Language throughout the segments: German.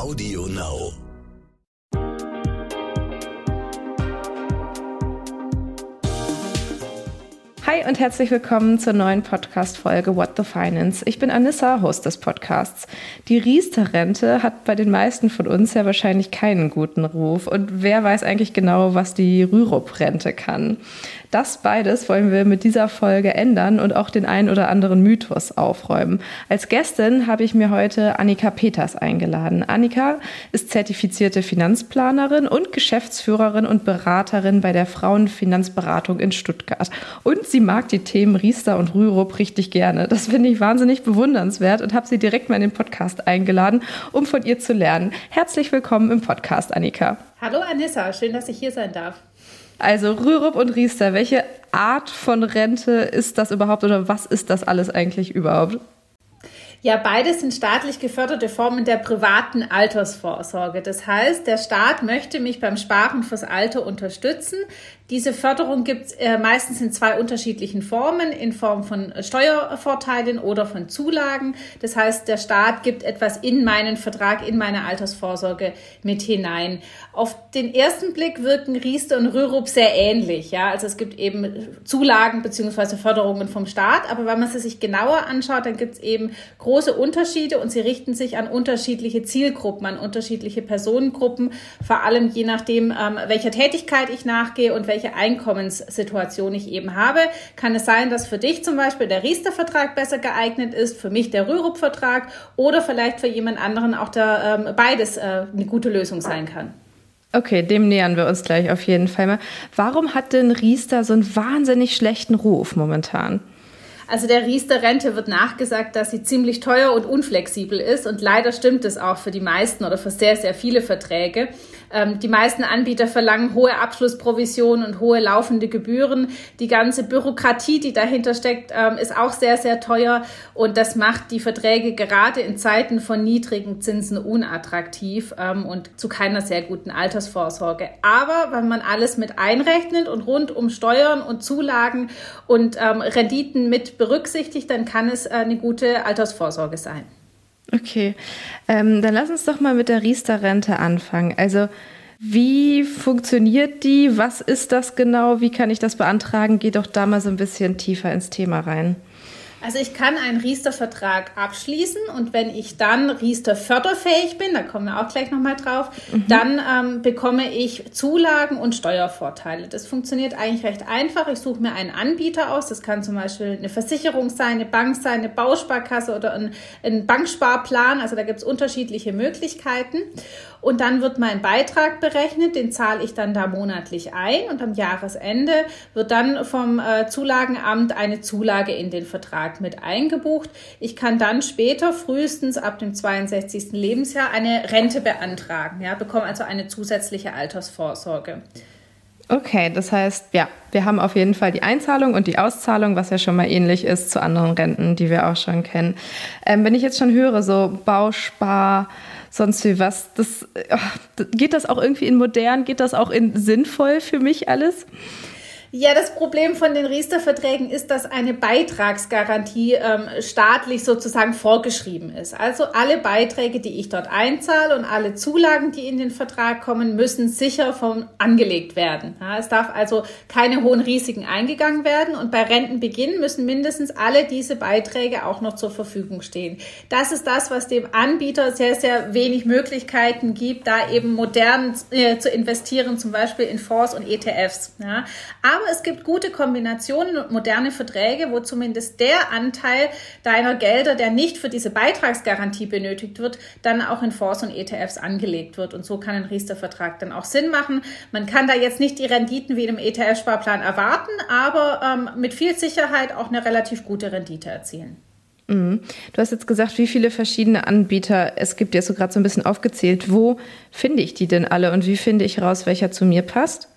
Audio Now. Hi und herzlich willkommen zur neuen Podcast-Folge What the Finance. Ich bin Anissa, Host des Podcasts. Die Riester-Rente hat bei den meisten von uns ja wahrscheinlich keinen guten Ruf. Und wer weiß eigentlich genau, was die Rürup-Rente kann? Das beides wollen wir mit dieser Folge ändern und auch den einen oder anderen Mythos aufräumen. Als Gästin habe ich mir heute Annika Peters eingeladen. Annika ist zertifizierte Finanzplanerin und Geschäftsführerin und Beraterin bei der Frauenfinanzberatung in Stuttgart. Und sie mag die Themen Riester und Rürup richtig gerne. Das finde ich wahnsinnig bewundernswert und habe sie direkt mal in den Podcast eingeladen, um von ihr zu lernen. Herzlich willkommen im Podcast, Annika. Hallo Anissa, schön, dass ich hier sein darf. Also Rürup und Riester, welche Art von Rente ist das überhaupt oder was ist das alles eigentlich überhaupt? Ja, beides sind staatlich geförderte Formen der privaten Altersvorsorge. Das heißt, der Staat möchte mich beim Sparen fürs Alter unterstützen. Diese Förderung gibt es äh, meistens in zwei unterschiedlichen Formen, in Form von Steuervorteilen oder von Zulagen. Das heißt, der Staat gibt etwas in meinen Vertrag, in meine Altersvorsorge mit hinein. Auf den ersten Blick wirken Riester und Rürup sehr ähnlich. Ja? Also es gibt eben Zulagen beziehungsweise Förderungen vom Staat, aber wenn man sie sich genauer anschaut, dann gibt es eben große Unterschiede und sie richten sich an unterschiedliche Zielgruppen, an unterschiedliche Personengruppen, vor allem je nachdem, ähm, welcher Tätigkeit ich nachgehe und welche Einkommenssituation ich eben habe. Kann es sein, dass für dich zum Beispiel der Riester-Vertrag besser geeignet ist, für mich der Rürup-Vertrag oder vielleicht für jemand anderen auch der, ähm, beides äh, eine gute Lösung sein kann. Okay, dem nähern wir uns gleich auf jeden Fall mal. Warum hat denn Riester so einen wahnsinnig schlechten Ruf momentan? Also der Riester-Rente wird nachgesagt, dass sie ziemlich teuer und unflexibel ist und leider stimmt es auch für die meisten oder für sehr, sehr viele Verträge. Ähm, die meisten Anbieter verlangen hohe Abschlussprovisionen und hohe laufende Gebühren. Die ganze Bürokratie, die dahinter steckt, ähm, ist auch sehr, sehr teuer und das macht die Verträge gerade in Zeiten von niedrigen Zinsen unattraktiv ähm, und zu keiner sehr guten Altersvorsorge. Aber wenn man alles mit einrechnet und rund um Steuern und Zulagen und Renditen mit berücksichtigt, dann kann es äh, eine gute Altersvorsorge sein. Okay, ähm, dann lass uns doch mal mit der Riester-Rente anfangen. Also wie funktioniert die? Was ist das genau? Wie kann ich das beantragen? Geh doch da mal so ein bisschen tiefer ins Thema rein. Also ich kann einen Riester-Vertrag abschließen und wenn ich dann Riester förderfähig bin, da kommen wir auch gleich nochmal drauf, mhm. dann ähm, bekomme ich Zulagen und Steuervorteile. Das funktioniert eigentlich recht einfach. Ich suche mir einen Anbieter aus. Das kann zum Beispiel eine Versicherung sein, eine Bank sein, eine Bausparkasse oder ein, ein Banksparplan. Also da gibt es unterschiedliche Möglichkeiten. Und dann wird mein Beitrag berechnet, den zahle ich dann da monatlich ein und am Jahresende wird dann vom äh, Zulagenamt eine Zulage in den Vertrag mit eingebucht. Ich kann dann später, frühestens ab dem 62. Lebensjahr, eine Rente beantragen, ja, bekomme also eine zusätzliche Altersvorsorge. Okay, das heißt, ja, wir haben auf jeden Fall die Einzahlung und die Auszahlung, was ja schon mal ähnlich ist zu anderen Renten, die wir auch schon kennen. Ähm, wenn ich jetzt schon höre, so Bauspar, sonst wie was. Das, ach, geht das auch irgendwie in modern? Geht das auch in sinnvoll für mich alles? Ja, das Problem von den Riester-Verträgen ist, dass eine Beitragsgarantie ähm, staatlich sozusagen vorgeschrieben ist. Also alle Beiträge, die ich dort einzahle und alle Zulagen, die in den Vertrag kommen, müssen sicher vom angelegt werden. Ja, es darf also keine hohen Risiken eingegangen werden und bei Rentenbeginn müssen mindestens alle diese Beiträge auch noch zur Verfügung stehen. Das ist das, was dem Anbieter sehr, sehr wenig Möglichkeiten gibt, da eben modern äh, zu investieren, zum Beispiel in Fonds und ETFs. Ja. Aber aber es gibt gute Kombinationen und moderne Verträge, wo zumindest der Anteil deiner Gelder, der nicht für diese Beitragsgarantie benötigt wird, dann auch in Fonds und ETFs angelegt wird. Und so kann ein Riester-Vertrag dann auch Sinn machen. Man kann da jetzt nicht die Renditen wie im ETF-Sparplan erwarten, aber ähm, mit viel Sicherheit auch eine relativ gute Rendite erzielen. Mhm. Du hast jetzt gesagt, wie viele verschiedene Anbieter es gibt. Jetzt so gerade so ein bisschen aufgezählt. Wo finde ich die denn alle und wie finde ich raus, welcher zu mir passt?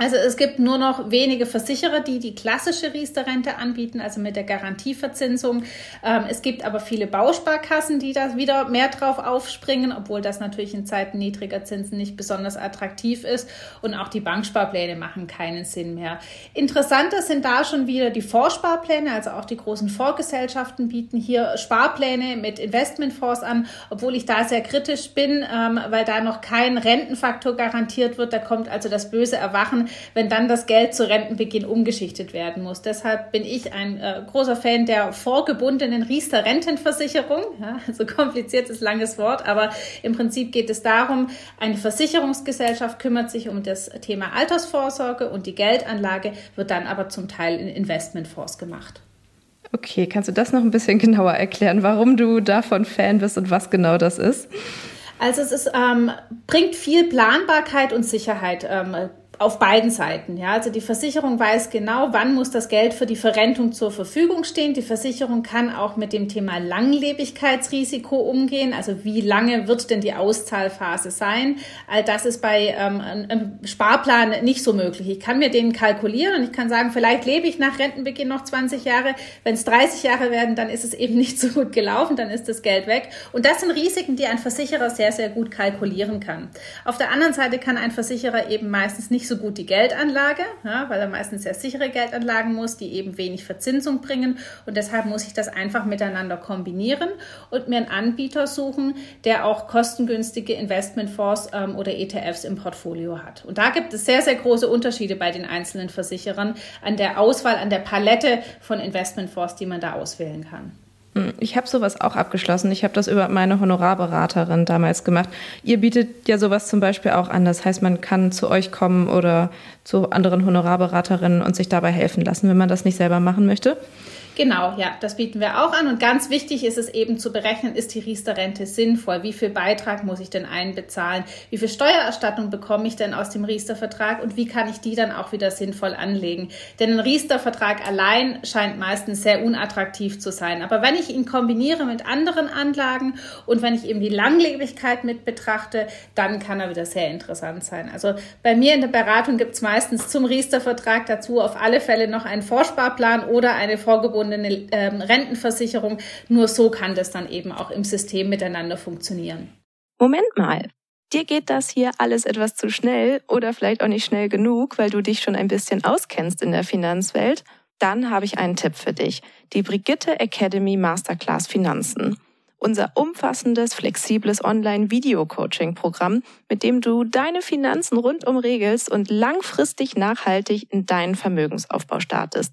Also es gibt nur noch wenige Versicherer, die die klassische Riester-Rente anbieten, also mit der Garantieverzinsung. Ähm, es gibt aber viele Bausparkassen, die da wieder mehr drauf aufspringen, obwohl das natürlich in Zeiten niedriger Zinsen nicht besonders attraktiv ist. Und auch die Banksparpläne machen keinen Sinn mehr. Interessanter sind da schon wieder die Vorsparpläne, also auch die großen Vorgesellschaften bieten hier Sparpläne mit Investmentfonds an, obwohl ich da sehr kritisch bin, ähm, weil da noch kein Rentenfaktor garantiert wird. Da kommt also das böse Erwachen wenn dann das Geld zu Rentenbeginn umgeschichtet werden muss. Deshalb bin ich ein äh, großer Fan der vorgebundenen Riester-Rentenversicherung. Ja, also kompliziertes, langes Wort, aber im Prinzip geht es darum, eine Versicherungsgesellschaft kümmert sich um das Thema Altersvorsorge und die Geldanlage wird dann aber zum Teil in Investmentfonds gemacht. Okay, kannst du das noch ein bisschen genauer erklären, warum du davon Fan bist und was genau das ist? Also es ist, ähm, bringt viel Planbarkeit und Sicherheit ähm, auf beiden Seiten. Ja, also die Versicherung weiß genau, wann muss das Geld für die Verrentung zur Verfügung stehen. Die Versicherung kann auch mit dem Thema Langlebigkeitsrisiko umgehen. Also wie lange wird denn die Auszahlphase sein? All das ist bei ähm, einem Sparplan nicht so möglich. Ich kann mir den kalkulieren und ich kann sagen, vielleicht lebe ich nach Rentenbeginn noch 20 Jahre. Wenn es 30 Jahre werden, dann ist es eben nicht so gut gelaufen, dann ist das Geld weg. Und das sind Risiken, die ein Versicherer sehr, sehr gut kalkulieren kann. Auf der anderen Seite kann ein Versicherer eben meistens nicht so gut die Geldanlage, ja, weil er meistens sehr sichere Geldanlagen muss, die eben wenig Verzinsung bringen. Und deshalb muss ich das einfach miteinander kombinieren und mir einen Anbieter suchen, der auch kostengünstige Investmentfonds ähm, oder ETFs im Portfolio hat. Und da gibt es sehr, sehr große Unterschiede bei den einzelnen Versicherern an der Auswahl, an der Palette von Investmentfonds, die man da auswählen kann. Hm, ich habe sowas auch abgeschlossen. Ich habe das über meine Honorarberaterin damals gemacht. Ihr bietet ja sowas zum Beispiel auch an. Das heißt, man kann zu euch kommen oder zu anderen Honorarberaterinnen und sich dabei helfen lassen, wenn man das nicht selber machen möchte. Genau, ja, das bieten wir auch an. Und ganz wichtig ist es eben zu berechnen, ist die Riester-Rente sinnvoll? Wie viel Beitrag muss ich denn einbezahlen? Wie viel Steuererstattung bekomme ich denn aus dem Riester-Vertrag? Und wie kann ich die dann auch wieder sinnvoll anlegen? Denn ein Riester-Vertrag allein scheint meistens sehr unattraktiv zu sein. Aber wenn ich ihn kombiniere mit anderen Anlagen und wenn ich eben die Langlebigkeit mit betrachte, dann kann er wieder sehr interessant sein. Also bei mir in der Beratung gibt es meistens zum Riester-Vertrag dazu auf alle Fälle noch einen Vorsparplan oder eine vorgebundene eine ähm, Rentenversicherung. Nur so kann das dann eben auch im System miteinander funktionieren. Moment mal. Dir geht das hier alles etwas zu schnell oder vielleicht auch nicht schnell genug, weil du dich schon ein bisschen auskennst in der Finanzwelt? Dann habe ich einen Tipp für dich. Die Brigitte Academy Masterclass Finanzen. Unser umfassendes, flexibles Online-Video-Coaching-Programm, mit dem du deine Finanzen rundum regelst und langfristig nachhaltig in deinen Vermögensaufbau startest.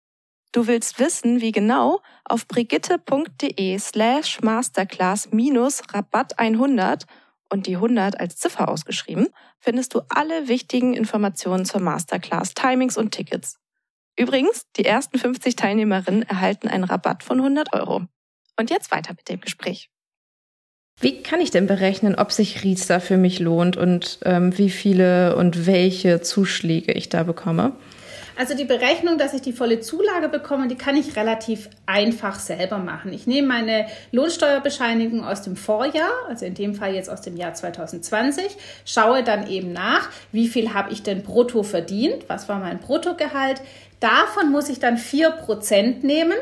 Du willst wissen, wie genau? Auf brigitte.de slash masterclass minus Rabatt 100 und die 100 als Ziffer ausgeschrieben, findest du alle wichtigen Informationen zur Masterclass, Timings und Tickets. Übrigens, die ersten 50 Teilnehmerinnen erhalten einen Rabatt von 100 Euro. Und jetzt weiter mit dem Gespräch. Wie kann ich denn berechnen, ob sich Riester für mich lohnt und ähm, wie viele und welche Zuschläge ich da bekomme? Also die Berechnung, dass ich die volle Zulage bekomme, die kann ich relativ einfach selber machen. Ich nehme meine Lohnsteuerbescheinigung aus dem Vorjahr, also in dem Fall jetzt aus dem Jahr 2020, schaue dann eben nach, wie viel habe ich denn brutto verdient, was war mein Bruttogehalt. Davon muss ich dann 4% nehmen.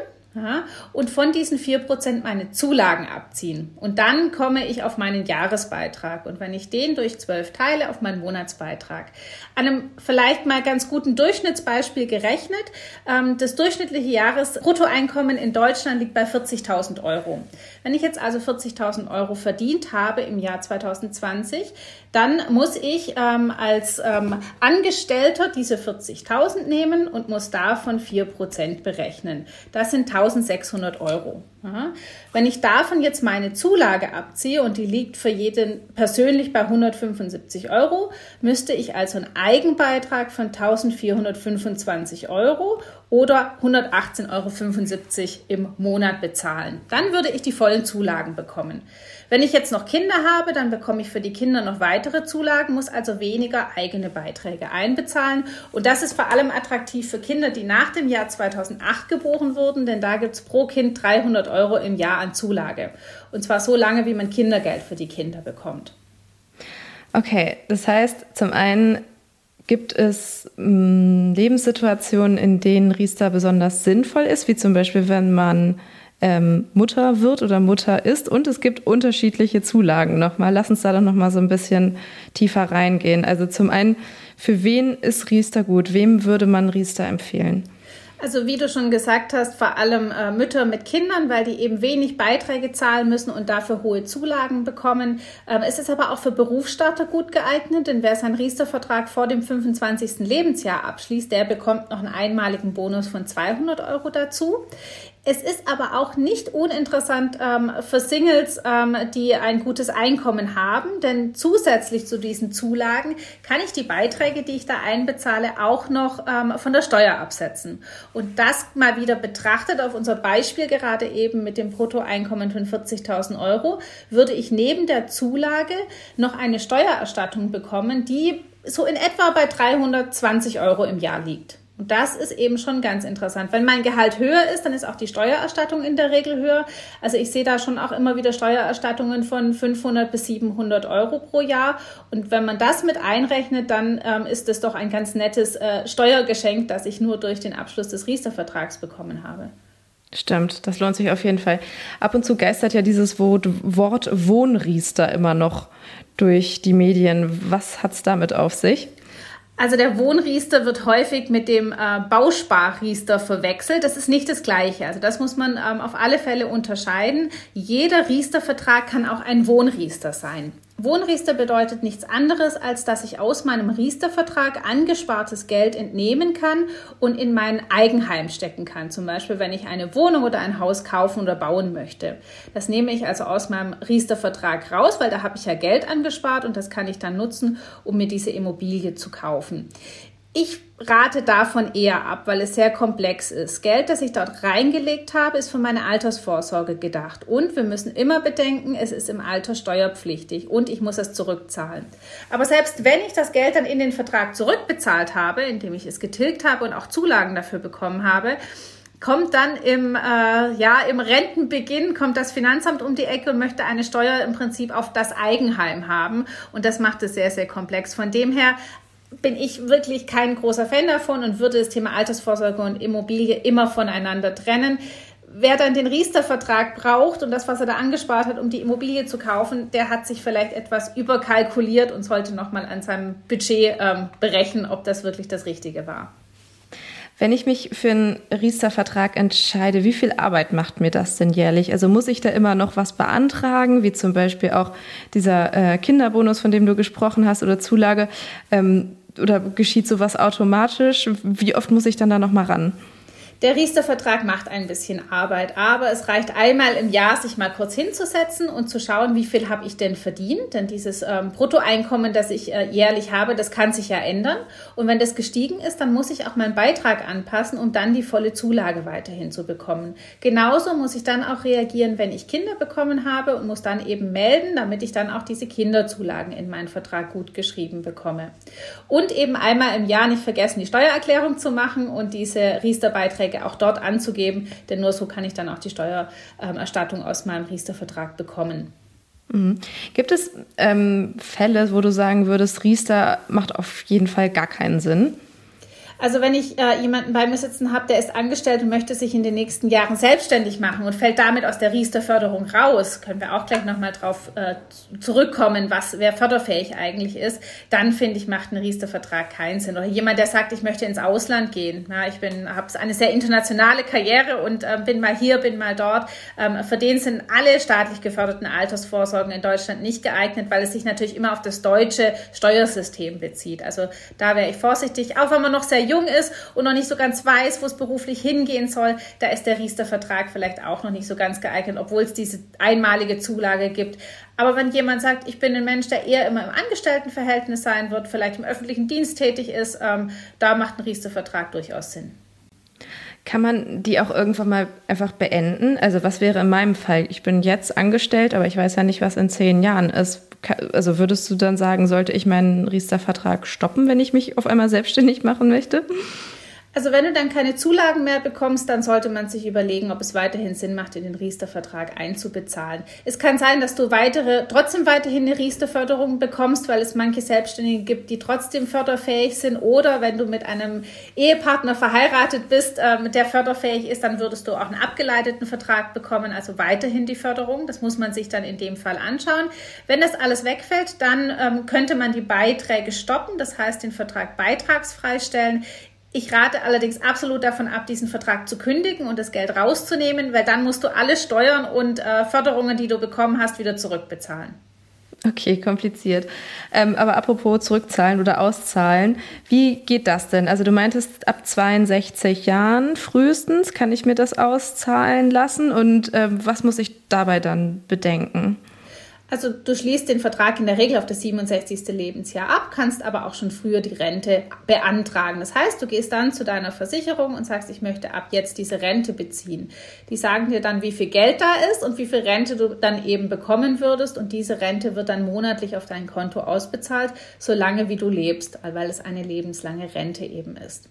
Und von diesen 4% meine Zulagen abziehen. Und dann komme ich auf meinen Jahresbeitrag. Und wenn ich den durch 12 teile, auf meinen Monatsbeitrag. An einem vielleicht mal ganz guten Durchschnittsbeispiel gerechnet. Ähm, das durchschnittliche Jahresbruttoeinkommen in Deutschland liegt bei 40.000 Euro. Wenn ich jetzt also 40.000 Euro verdient habe im Jahr 2020, dann muss ich ähm, als ähm, Angestellter diese 40.000 nehmen und muss davon 4% berechnen. Das sind 1600 Euro. Ja. Wenn ich davon jetzt meine Zulage abziehe und die liegt für jeden persönlich bei 175 Euro, müsste ich also einen Eigenbeitrag von 1425 Euro oder 118,75 Euro im Monat bezahlen. Dann würde ich die vollen Zulagen bekommen. Wenn ich jetzt noch Kinder habe, dann bekomme ich für die Kinder noch weitere Zulagen, muss also weniger eigene Beiträge einbezahlen. Und das ist vor allem attraktiv für Kinder, die nach dem Jahr 2008 geboren wurden, denn da gibt es pro Kind 300 Euro im Jahr an Zulage. Und zwar so lange, wie man Kindergeld für die Kinder bekommt. Okay, das heißt, zum einen gibt es mh, mm, Lebenssituationen, in denen Riester besonders sinnvoll ist, wie zum Beispiel, wenn man ähm, Mutter wird oder Mutter ist und es gibt unterschiedliche Zulagen nochmal. Lass uns da doch nochmal so ein bisschen tiefer reingehen. Also zum einen, für wen ist Riester gut? Wem würde man Riester empfehlen? Also wie du schon gesagt hast, vor allem äh, Mütter mit Kindern, weil die eben wenig Beiträge zahlen müssen und dafür hohe Zulagen bekommen. Ähm, es ist aber auch für Berufsstarter gut geeignet, denn wer seinen Riester-Vertrag vor dem 25. Lebensjahr abschließt, der bekommt noch einen einmaligen Bonus von 200 Euro dazu. Es ist aber auch nicht uninteressant ähm, für Singles, ähm, die ein gutes Einkommen haben, denn zusätzlich zu diesen Zulagen kann ich die Beiträge, die ich da einbezahle, auch noch ähm, von der Steuer absetzen. Und das mal wieder betrachtet auf unser Beispiel gerade eben mit dem Bruttoeinkommen von 40.000 Euro, würde ich neben der Zulage noch eine Steuererstattung bekommen, die so in etwa bei 320 Euro im Jahr liegt. Und das ist eben schon ganz interessant. Wenn mein Gehalt höher ist, dann ist auch die Steuererstattung in der Regel höher. Also ich sehe da schon auch immer wieder Steuererstattungen von 500 bis 700 Euro pro Jahr. Und wenn man das mit einrechnet, dann ähm, ist es doch ein ganz nettes äh, Steuergeschenk, das ich nur durch den Abschluss des Riester-Vertrags bekommen habe. Stimmt, das lohnt sich auf jeden Fall. Ab und zu geistert ja dieses Wort, Wort Wohnriester immer noch durch die Medien. Was hat es damit auf sich? Also der Wohnriester wird häufig mit dem äh, Bausparriester verwechselt. Das ist nicht das Gleiche. Also das muss man ähm, auf alle Fälle unterscheiden. Jeder Riestervertrag kann auch ein Wohnriester sein. Wohnriester bedeutet nichts anderes, als dass ich aus meinem Riestervertrag angespartes Geld entnehmen kann und in mein Eigenheim stecken kann. Zum Beispiel, wenn ich eine Wohnung oder ein Haus kaufen oder bauen möchte. Das nehme ich also aus meinem Riestervertrag raus, weil da habe ich ja Geld angespart und das kann ich dann nutzen, um mir diese Immobilie zu kaufen. Ich rate davon eher ab, weil es sehr komplex ist. Geld, das ich dort reingelegt habe, ist für meine Altersvorsorge gedacht. Und wir müssen immer bedenken, es ist im Alter steuerpflichtig und ich muss es zurückzahlen. Aber selbst wenn ich das Geld dann in den Vertrag zurückbezahlt habe, indem ich es getilgt habe und auch Zulagen dafür bekommen habe, kommt dann im, äh, ja, im Rentenbeginn, kommt das Finanzamt um die Ecke und möchte eine Steuer im Prinzip auf das Eigenheim haben. Und das macht es sehr, sehr komplex. Von dem her bin ich wirklich kein großer Fan davon und würde das Thema Altersvorsorge und Immobilie immer voneinander trennen. Wer dann den Riester-Vertrag braucht und das, was er da angespart hat, um die Immobilie zu kaufen, der hat sich vielleicht etwas überkalkuliert und sollte nochmal an seinem Budget ähm, berechnen, ob das wirklich das Richtige war. Wenn ich mich für einen Riester-Vertrag entscheide, wie viel Arbeit macht mir das denn jährlich? Also muss ich da immer noch was beantragen, wie zum Beispiel auch dieser äh, Kinderbonus, von dem du gesprochen hast, oder Zulage? Ähm, oder geschieht sowas automatisch? Wie oft muss ich dann da noch mal ran? Der Riester-Vertrag macht ein bisschen Arbeit, aber es reicht einmal im Jahr, sich mal kurz hinzusetzen und zu schauen, wie viel habe ich denn verdient. Denn dieses ähm, Bruttoeinkommen, das ich äh, jährlich habe, das kann sich ja ändern. Und wenn das gestiegen ist, dann muss ich auch meinen Beitrag anpassen, um dann die volle Zulage weiterhin zu bekommen. Genauso muss ich dann auch reagieren, wenn ich Kinder bekommen habe und muss dann eben melden, damit ich dann auch diese Kinderzulagen in meinen Vertrag gut geschrieben bekomme. Und eben einmal im Jahr nicht vergessen, die Steuererklärung zu machen und diese Riester-Beiträge Beiträge auch dort anzugeben, denn nur so kann ich dann auch die Steuererstattung aus meinem Riester-Vertrag bekommen. Mhm. Gibt es ähm, Fälle, wo du sagen würdest, Riester macht auf jeden Fall gar keinen Sinn? Also wenn ich äh, jemanden bei mir sitzen habe, der ist angestellt und möchte sich in den nächsten Jahren selbstständig machen und fällt damit aus der Riester-Förderung raus, können wir auch gleich nochmal drauf äh, zurückkommen, was wer förderfähig eigentlich ist, dann finde ich, macht ein Riester-Vertrag keinen Sinn. Oder jemand, der sagt, ich möchte ins Ausland gehen. Ja, ich habe eine sehr internationale Karriere und äh, bin mal hier, bin mal dort. Ähm, für den sind alle staatlich geförderten Altersvorsorgen in Deutschland nicht geeignet, weil es sich natürlich immer auf das deutsche Steuersystem bezieht. Also da wäre ich vorsichtig, auch wenn man noch sehr jung ist und noch nicht so ganz weiß, wo es beruflich hingehen soll, da ist der Riester-Vertrag vielleicht auch noch nicht so ganz geeignet, obwohl es diese einmalige Zulage gibt. Aber wenn jemand sagt, ich bin ein Mensch, der eher immer im Angestelltenverhältnis sein wird, vielleicht im öffentlichen Dienst tätig ist, ähm, da macht ein Riester-Vertrag durchaus Sinn. Kann man die auch irgendwann mal einfach beenden? Also was wäre in meinem Fall? Ich bin jetzt angestellt, aber ich weiß ja nicht, was in zehn Jahren ist. Also würdest du dann sagen, sollte ich meinen Riester-Vertrag stoppen, wenn ich mich auf einmal selbstständig machen möchte? Also wenn du dann keine Zulagen mehr bekommst, dann sollte man sich überlegen, ob es weiterhin Sinn macht, in den Riester-Vertrag einzubezahlen. Es kann sein, dass du weitere, trotzdem weiterhin eine Riester-Förderung bekommst, weil es manche Selbstständige gibt, die trotzdem förderfähig sind. Oder wenn du mit einem Ehepartner verheiratet bist, äh, der förderfähig ist, dann würdest du auch einen abgeleiteten Vertrag bekommen, also weiterhin die Förderung. Das muss man sich dann in dem Fall anschauen. Wenn das alles wegfällt, dann ähm, könnte man die Beiträge stoppen, das heißt den Vertrag beitragsfrei stellen. Ich rate allerdings absolut davon ab, diesen Vertrag zu kündigen und das Geld rauszunehmen, weil dann musst du alle Steuern und äh, Förderungen, die du bekommen hast, wieder zurückbezahlen. Okay, kompliziert. Ähm, aber apropos zurückzahlen oder auszahlen, wie geht das denn? Also du meintest, ab 62 Jahren frühestens kann ich mir das auszahlen lassen und ähm, was muss ich dabei dann bedenken? Also du schließt den Vertrag in der Regel auf das 67. Lebensjahr ab, kannst aber auch schon früher die Rente beantragen. Das heißt, du gehst dann zu deiner Versicherung und sagst, ich möchte ab jetzt diese Rente beziehen. Die sagen dir dann, wie viel Geld da ist und wie viel Rente du dann eben bekommen würdest und diese Rente wird dann monatlich auf dein Konto ausbezahlt, solange wie du lebst, weil es eine lebenslange Rente eben ist.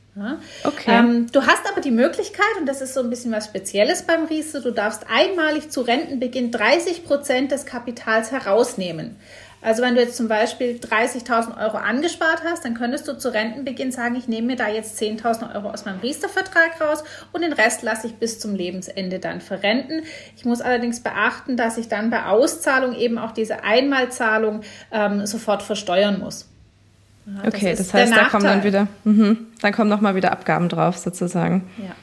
Okay. Ähm, du hast aber die Möglichkeit, und das ist so ein bisschen was Spezielles beim Riester, du darfst einmalig zu Rentenbeginn 30 Prozent des Kapitals herausnehmen. Also wenn du jetzt zum Beispiel 30.000 Euro angespart hast, dann könntest du zu Rentenbeginn sagen, ich nehme mir da jetzt 10.000 Euro aus meinem Riester-Vertrag raus und den Rest lasse ich bis zum Lebensende dann verrenten. Ich muss allerdings beachten, dass ich dann bei Auszahlung eben auch diese Einmalzahlung ähm, sofort versteuern muss. Ja, okay, das, das heißt, da kommen dann wieder, mhm, dann kommen nochmal wieder Abgaben drauf sozusagen. Ja.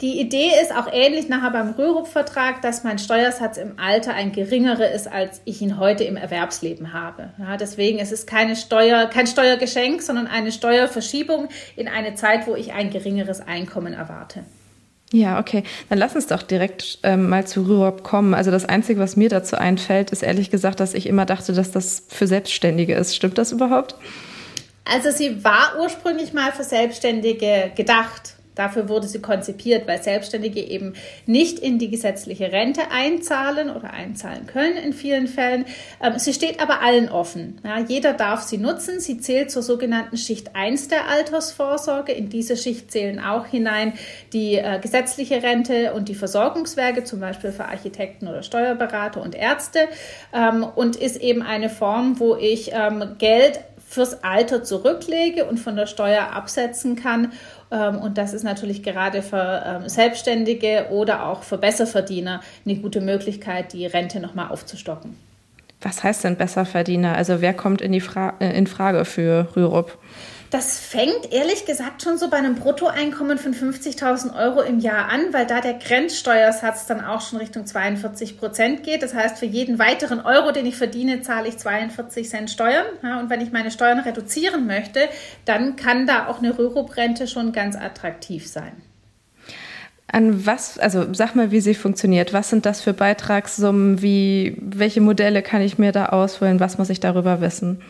Die Idee ist auch ähnlich nachher beim Rürup-Vertrag, dass mein Steuersatz im Alter ein geringerer ist, als ich ihn heute im Erwerbsleben habe. Ja, deswegen ist es keine Steuer, kein Steuergeschenk, sondern eine Steuerverschiebung in eine Zeit, wo ich ein geringeres Einkommen erwarte. Ja, okay. Dann lass uns doch direkt ähm, mal zu Rürup kommen. Also das Einzige, was mir dazu einfällt, ist ehrlich gesagt, dass ich immer dachte, dass das für Selbstständige ist. Stimmt das überhaupt? Also sie war ursprünglich mal für Selbstständige gedacht. Dafür wurde sie konzipiert, weil Selbstständige eben nicht in die gesetzliche Rente einzahlen oder einzahlen können in vielen Fällen. Ähm, sie steht aber allen offen. Ja, jeder darf sie nutzen. Sie zählt zur sogenannten Schicht 1 der Altersvorsorge. In diese Schicht zählen auch hinein die äh, gesetzliche Rente und die Versorgungswerke, zum Beispiel für Architekten oder Steuerberater und Ärzte. Ähm, und ist eben eine Form, wo ich ähm, Geld fürs Alter zurücklege und von der Steuer absetzen kann. Ähm, und das ist natürlich gerade für ähm, Selbstständige oder auch für Besserverdiener eine gute Möglichkeit, die Rente nochmal aufzustocken. Was heißt denn Besserverdiener? Also wer kommt in, die Fra äh, in Frage für Rürup? Das fängt ehrlich gesagt schon so bei einem Bruttoeinkommen von 50.000 Euro im Jahr an, weil da der Grenzsteuersatz dann auch schon Richtung 42 Prozent geht. Das heißt, für jeden weiteren Euro, den ich verdiene, zahle ich 42 Cent Steuern. Ja, und wenn ich meine Steuern reduzieren möchte, dann kann da auch eine Rürup-Rente schon ganz attraktiv sein. An was, also sag mal, wie sie funktioniert. Was sind das für Beitragssummen? Wie, welche Modelle kann ich mir da auswählen? Was muss ich darüber wissen?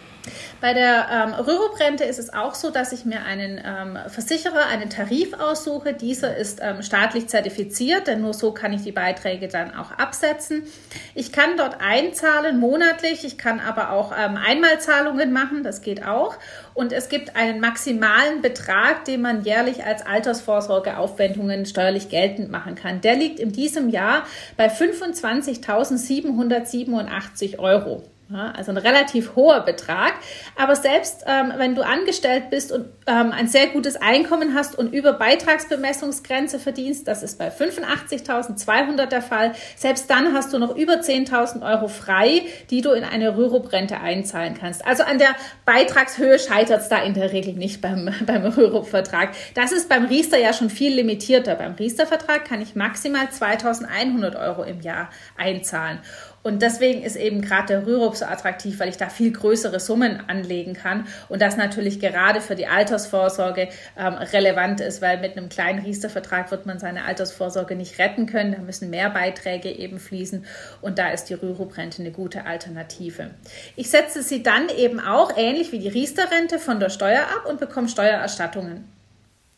Bei der ähm, Rürup-Rente ist es auch so, dass ich mir einen ähm, Versicherer, einen Tarif aussuche. Dieser ist ähm, staatlich zertifiziert, denn nur so kann ich die Beiträge dann auch absetzen. Ich kann dort einzahlen monatlich, ich kann aber auch ähm, Einmalzahlungen machen, das geht auch. Und es gibt einen maximalen Betrag, den man jährlich als Altersvorsorgeaufwendungen steuerlich geltend machen kann. Der liegt in diesem Jahr bei 25.787 Euro. Ja, also ein relativ hoher Betrag. Aber selbst ähm, wenn du angestellt bist und ähm, ein sehr gutes Einkommen hast und über Beitragsbemessungsgrenze verdienst, das ist bei 85.200 der Fall, selbst dann hast du noch über 10.000 Euro frei, die du in eine Rürup-Rente einzahlen kannst. Also an der Beitragshöhe scheitert es da in der Regel nicht beim, beim Rürup-Vertrag. Das ist beim Riester ja schon viel limitierter. Beim Riester-Vertrag kann ich maximal 2.100 Euro im Jahr einzahlen. Und deswegen ist eben gerade der Rürup so attraktiv, weil ich da viel größere Summen anlegen kann und das natürlich gerade für die Altersvorsorge ähm, relevant ist, weil mit einem kleinen Riester-Vertrag wird man seine Altersvorsorge nicht retten können. Da müssen mehr Beiträge eben fließen und da ist die Rürup-Rente eine gute Alternative. Ich setze sie dann eben auch ähnlich wie die Riester-Rente von der Steuer ab und bekomme Steuererstattungen.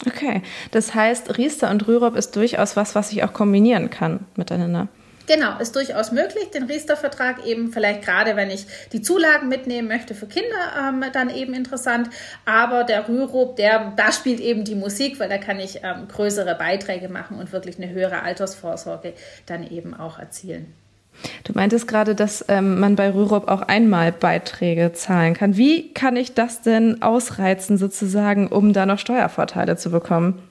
Okay, das heißt, Riester und Rürup ist durchaus was, was ich auch kombinieren kann miteinander. Genau, ist durchaus möglich, den Riester-Vertrag eben vielleicht gerade, wenn ich die Zulagen mitnehmen möchte für Kinder, ähm, dann eben interessant. Aber der Rürup, der, da spielt eben die Musik, weil da kann ich ähm, größere Beiträge machen und wirklich eine höhere Altersvorsorge dann eben auch erzielen. Du meintest gerade, dass ähm, man bei Rürup auch einmal Beiträge zahlen kann. Wie kann ich das denn ausreizen, sozusagen, um da noch Steuervorteile zu bekommen?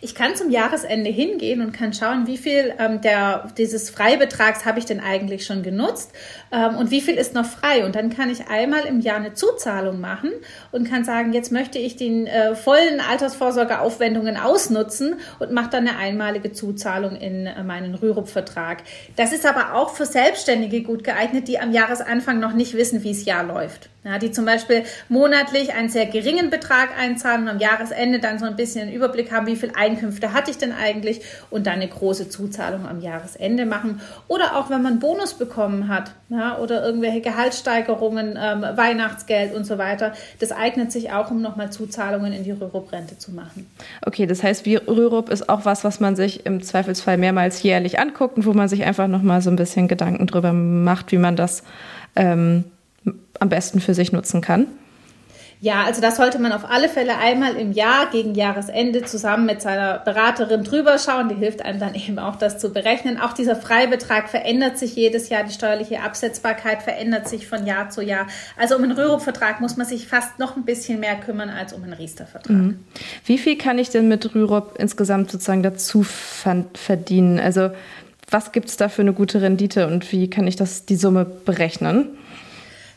Ich kann zum Jahresende hingehen und kann schauen, wie viel ähm, der, dieses Freibetrags habe ich denn eigentlich schon genutzt ähm, und wie viel ist noch frei. Und dann kann ich einmal im Jahr eine Zuzahlung machen und kann sagen, jetzt möchte ich die äh, vollen Altersvorsorgeaufwendungen ausnutzen und mache dann eine einmalige Zuzahlung in äh, meinen Rürup-Vertrag. Das ist aber auch für Selbstständige gut geeignet, die am Jahresanfang noch nicht wissen, wie es Jahr läuft. Ja, die zum Beispiel monatlich einen sehr geringen Betrag einzahlen und am Jahresende dann so ein bisschen einen Überblick haben, wie viel Einkünfte hatte ich denn eigentlich und dann eine große Zuzahlung am Jahresende machen. Oder auch wenn man Bonus bekommen hat ja, oder irgendwelche Gehaltssteigerungen, ähm, Weihnachtsgeld und so weiter. Das eignet sich auch, um nochmal Zuzahlungen in die Rürup-Rente zu machen. Okay, das heißt, wie Rürup ist auch was, was man sich im Zweifelsfall mehrmals jährlich anguckt und wo man sich einfach nochmal so ein bisschen Gedanken drüber macht, wie man das ähm, am besten für sich nutzen kann? Ja, also das sollte man auf alle Fälle einmal im Jahr gegen Jahresende zusammen mit seiner Beraterin drüber schauen. Die hilft einem dann eben auch, das zu berechnen. Auch dieser Freibetrag verändert sich jedes Jahr. Die steuerliche Absetzbarkeit verändert sich von Jahr zu Jahr. Also um einen Rürup-Vertrag muss man sich fast noch ein bisschen mehr kümmern als um einen Riester-Vertrag. Mhm. Wie viel kann ich denn mit Rürup insgesamt sozusagen dazu verdienen? Also was gibt es da für eine gute Rendite und wie kann ich das, die Summe berechnen?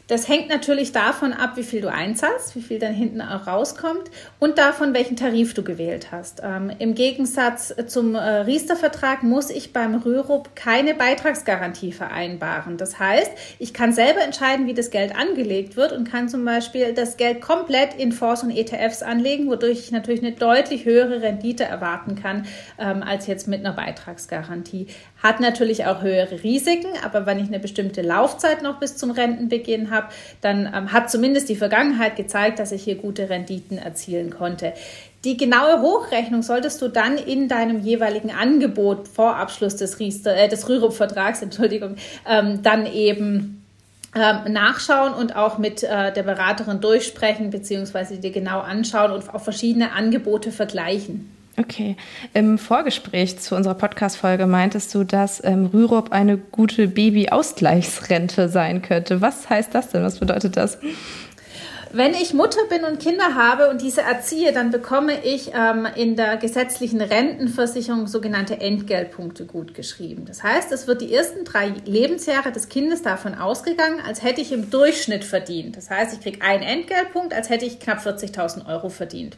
Das hängt natürlich davon ab, wie viel du einzahlst, wie viel dann hinten auch rauskommt und davon, welchen Tarif du gewählt hast. Ähm, Im Gegensatz zum äh, Riester-Vertrag muss ich beim Rürup keine Beitragsgarantie vereinbaren. Das heißt, ich kann selber entscheiden, wie das Geld angelegt wird und kann zum Beispiel das Geld komplett in Fonds und ETFs anlegen, wodurch ich natürlich eine deutlich höhere Rendite erwarten kann ähm, als jetzt mit einer Beitragsgarantie. Hat natürlich auch höhere Risiken, aber wenn ich eine bestimmte Laufzeit noch bis zum Rentenbeginn habe, dann ähm, hat zumindest die Vergangenheit gezeigt, dass ich hier gute Renditen erzielen konnte. Die genaue Hochrechnung solltest du dann in deinem jeweiligen Angebot vor Abschluss des, Riester, äh, des Rürup-Vertrags, Entschuldigung, ähm, dann eben ähm, nachschauen und auch mit äh, der Beraterin durchsprechen, beziehungsweise dir genau anschauen und auch verschiedene Angebote vergleichen. Okay. Im Vorgespräch zu unserer Podcast-Folge meintest du, dass ähm, Rürup eine gute Baby-Ausgleichsrente sein könnte. Was heißt das denn? Was bedeutet das? Wenn ich Mutter bin und Kinder habe und diese erziehe, dann bekomme ich ähm, in der gesetzlichen Rentenversicherung sogenannte Entgeltpunkte gut geschrieben. Das heißt, es wird die ersten drei Lebensjahre des Kindes davon ausgegangen, als hätte ich im Durchschnitt verdient. Das heißt, ich kriege einen Entgeltpunkt, als hätte ich knapp 40.000 Euro verdient.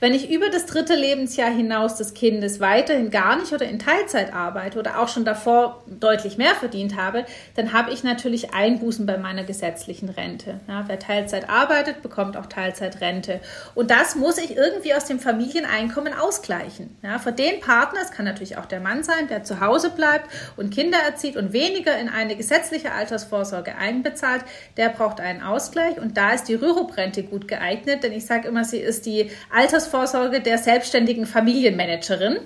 Wenn ich über das dritte Lebensjahr hinaus des Kindes weiterhin gar nicht oder in Teilzeit arbeite oder auch schon davor deutlich mehr verdient habe, dann habe ich natürlich Einbußen bei meiner gesetzlichen Rente. Ja, wer Teilzeit arbeitet, arbeitet, bekommt auch Teilzeitrente. Und das muss ich irgendwie aus dem Familieneinkommen ausgleichen. Ja, für den Partner, es kann natürlich auch der Mann sein, der zu Hause bleibt und Kinder erzieht und weniger in eine gesetzliche Altersvorsorge einbezahlt, der braucht einen Ausgleich. Und da ist die Rürup-Rente gut geeignet, denn ich sage immer, sie ist die Altersvorsorge der selbstständigen Familienmanagerin.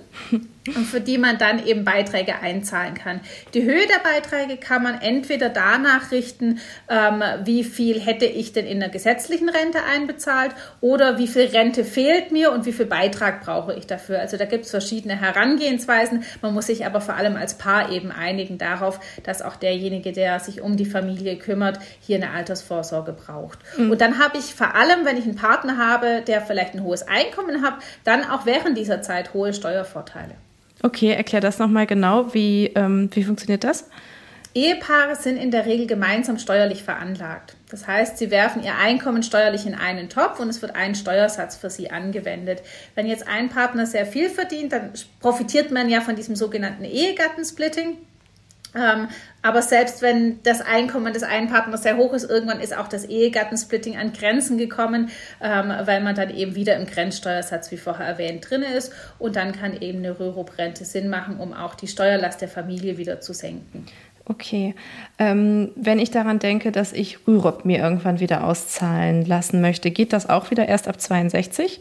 Und für die man dann eben Beiträge einzahlen kann. Die Höhe der Beiträge kann man entweder danach richten, ähm, wie viel hätte ich denn in der gesetzlichen Rente einbezahlt oder wie viel Rente fehlt mir und wie viel Beitrag brauche ich dafür. Also da gibt es verschiedene Herangehensweisen. Man muss sich aber vor allem als Paar eben einigen darauf, dass auch derjenige, der sich um die Familie kümmert, hier eine Altersvorsorge braucht. Mhm. Und dann habe ich vor allem, wenn ich einen Partner habe, der vielleicht ein hohes Einkommen hat, dann auch während dieser Zeit hohe Steuervorteile. Okay, erklär das nochmal genau. Wie, ähm, wie funktioniert das? Ehepaare sind in der Regel gemeinsam steuerlich veranlagt. Das heißt, sie werfen ihr Einkommen steuerlich in einen Topf und es wird ein Steuersatz für sie angewendet. Wenn jetzt ein Partner sehr viel verdient, dann profitiert man ja von diesem sogenannten Ehegattensplitting. Ähm, aber selbst wenn das Einkommen des einen Partners sehr hoch ist, irgendwann ist auch das Ehegattensplitting an Grenzen gekommen, ähm, weil man dann eben wieder im Grenzsteuersatz, wie vorher erwähnt, drin ist. Und dann kann eben eine Rürup-Rente Sinn machen, um auch die Steuerlast der Familie wieder zu senken. Okay. Ähm, wenn ich daran denke, dass ich Rürup mir irgendwann wieder auszahlen lassen möchte, geht das auch wieder erst ab 62?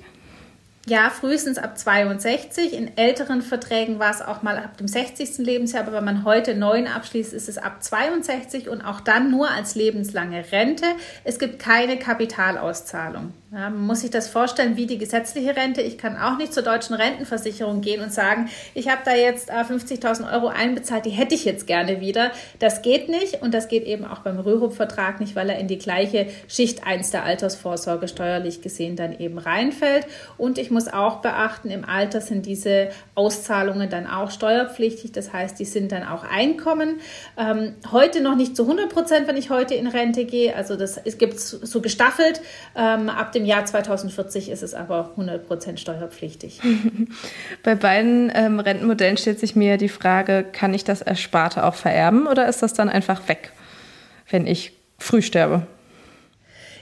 Ja, frühestens ab 62. In älteren Verträgen war es auch mal ab dem 60. Lebensjahr, aber wenn man heute neun abschließt, ist es ab 62 und auch dann nur als lebenslange Rente. Es gibt keine Kapitalauszahlung. Ja, muss sich das vorstellen wie die gesetzliche Rente. Ich kann auch nicht zur deutschen Rentenversicherung gehen und sagen, ich habe da jetzt 50.000 äh, Euro einbezahlt, die hätte ich jetzt gerne wieder. Das geht nicht und das geht eben auch beim Rürup-Vertrag nicht, weil er in die gleiche Schicht 1 der Altersvorsorge steuerlich gesehen dann eben reinfällt. Und ich muss auch beachten, im Alter sind diese Auszahlungen dann auch steuerpflichtig. Das heißt, die sind dann auch Einkommen. Ähm, heute noch nicht zu 100 Prozent, wenn ich heute in Rente gehe. Also das es gibt so gestaffelt. Ähm, ab dem Jahr 2040 ist es aber 100 Prozent steuerpflichtig. Bei beiden ähm, Rentenmodellen stellt sich mir die Frage, kann ich das Ersparte auch vererben oder ist das dann einfach weg, wenn ich früh sterbe?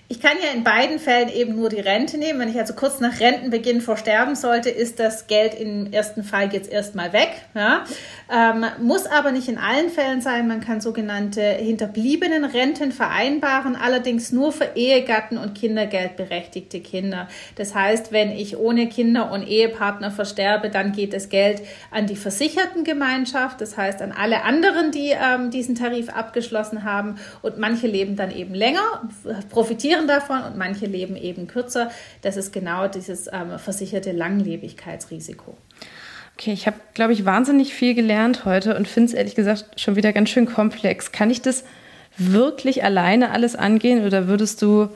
Ich kann ja in beiden Fällen eben nur die Rente nehmen. Wenn ich also kurz nach Rentenbeginn versterben sollte, ist das Geld im ersten Fall jetzt erstmal weg. Ja? Ähm, muss aber nicht in allen Fällen sein. Man kann sogenannte hinterbliebenen Renten vereinbaren, allerdings nur für Ehegatten und Kindergeldberechtigte Kinder. Das heißt, wenn ich ohne Kinder und Ehepartner versterbe, dann geht das Geld an die Versichertengemeinschaft, das heißt an alle anderen, die ähm, diesen Tarif abgeschlossen haben. Und manche leben dann eben länger, profitieren profitieren davon und manche leben eben kürzer. Das ist genau dieses ähm, versicherte Langlebigkeitsrisiko. Okay, ich habe, glaube ich, wahnsinnig viel gelernt heute und finde es ehrlich gesagt schon wieder ganz schön komplex. Kann ich das wirklich alleine alles angehen oder würdest du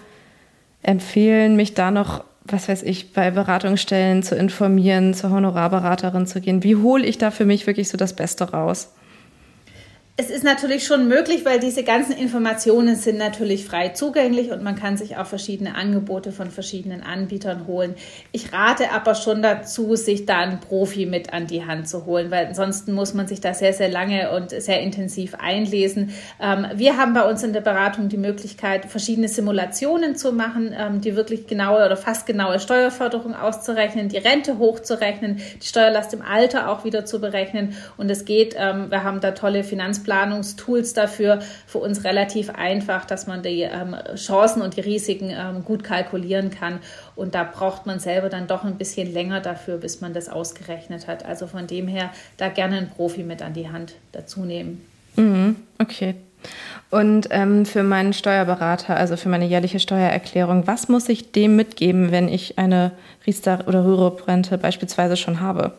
empfehlen, mich da noch, was weiß ich, bei Beratungsstellen zu informieren, zur Honorarberaterin zu gehen? Wie hole ich da für mich wirklich so das Beste raus? Es ist natürlich schon möglich, weil diese ganzen Informationen sind natürlich frei zugänglich und man kann sich auch verschiedene Angebote von verschiedenen Anbietern holen. Ich rate aber schon dazu, sich da einen Profi mit an die Hand zu holen, weil ansonsten muss man sich da sehr, sehr lange und sehr intensiv einlesen. Ähm, wir haben bei uns in der Beratung die Möglichkeit, verschiedene Simulationen zu machen, ähm, die wirklich genaue oder fast genaue Steuerförderung auszurechnen, die Rente hochzurechnen, die Steuerlast im Alter auch wieder zu berechnen. Und es geht, ähm, wir haben da tolle Finanzplanungen Planungstools dafür für uns relativ einfach, dass man die ähm, Chancen und die Risiken ähm, gut kalkulieren kann. Und da braucht man selber dann doch ein bisschen länger dafür, bis man das ausgerechnet hat. Also von dem her da gerne einen Profi mit an die Hand dazu nehmen. Mhm, okay. Und ähm, für meinen Steuerberater, also für meine jährliche Steuererklärung, was muss ich dem mitgeben, wenn ich eine Riester- oder Rürup-Rente beispielsweise schon habe?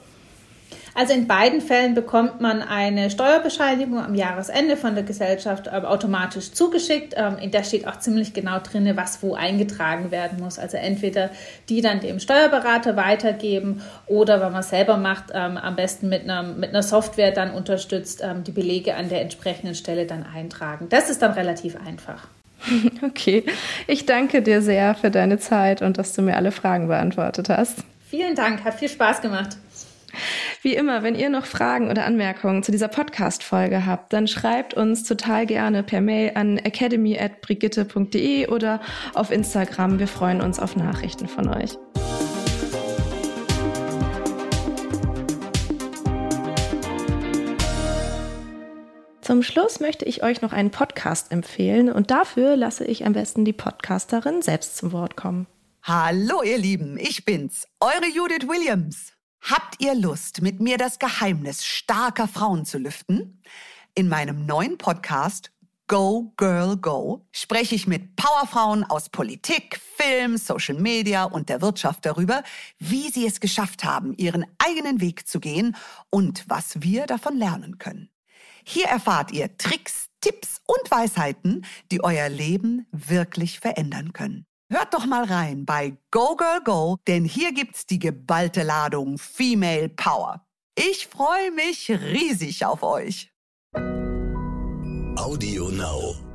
Also in beiden Fällen bekommt man eine Steuerbescheinigung am Jahresende von der Gesellschaft ähm, automatisch zugeschickt. Ähm, in der steht auch ziemlich genau drin, was wo eingetragen werden muss. Also entweder die dann dem Steuerberater weitergeben oder wenn man selber macht, ähm, am besten mit einer, mit einer Software dann unterstützt, die Belege an der entsprechenden Stelle dann eintragen. Das ist dann relativ einfach. Okay, ich danke dir sehr für deine Zeit und dass du mir alle Fragen beantwortet hast. Vielen Dank, hat viel Spaß gemacht. Wie immer, wenn ihr noch Fragen oder Anmerkungen zu dieser Podcast-Folge habt, dann schreibt uns total gerne per Mail an academy.brigitte.de oder auf Instagram. Wir freuen uns auf Nachrichten von euch. Zum Schluss möchte ich euch noch einen Podcast empfehlen und dafür lasse ich am besten die Podcasterin selbst zum Wort kommen. Hallo ihr Lieben, ich bin's, eure Judith Williams. Habt ihr Lust, mit mir das Geheimnis starker Frauen zu lüften? In meinem neuen Podcast Go Girl Go spreche ich mit Powerfrauen aus Politik, Film, Social Media und der Wirtschaft darüber, wie sie es geschafft haben, ihren eigenen Weg zu gehen und was wir davon lernen können. Hier erfahrt ihr Tricks, Tipps und Weisheiten, die euer Leben wirklich verändern können. Hört doch mal rein bei Go Girl Go, denn hier gibt's die geballte Ladung Female Power. Ich freue mich riesig auf euch. Audio Now.